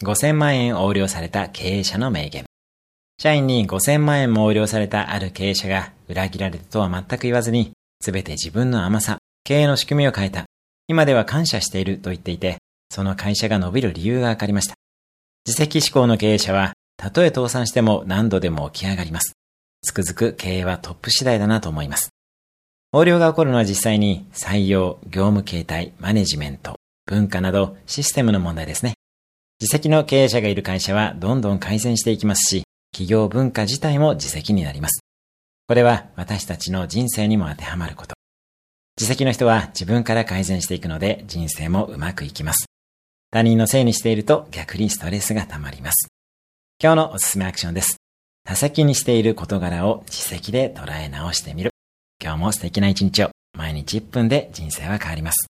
5000万円横領された経営者の名言。社員に5000万円も横領されたある経営者が裏切られたとは全く言わずに、すべて自分の甘さ、経営の仕組みを変えた。今では感謝していると言っていて、その会社が伸びる理由がわかりました。自責思考の経営者は、たとえ倒産しても何度でも起き上がります。つくづく経営はトップ次第だなと思います。横領が起こるのは実際に採用、業務形態、マネジメント、文化などシステムの問題ですね。自責の経営者がいる会社はどんどん改善していきますし、企業文化自体も自責になります。これは私たちの人生にも当てはまること。自責の人は自分から改善していくので人生もうまくいきます。他人のせいにしていると逆にストレスが溜まります。今日のおすすめアクションです。他責にしている事柄を自責で捉え直してみる。今日も素敵な一日を。毎日1分で人生は変わります。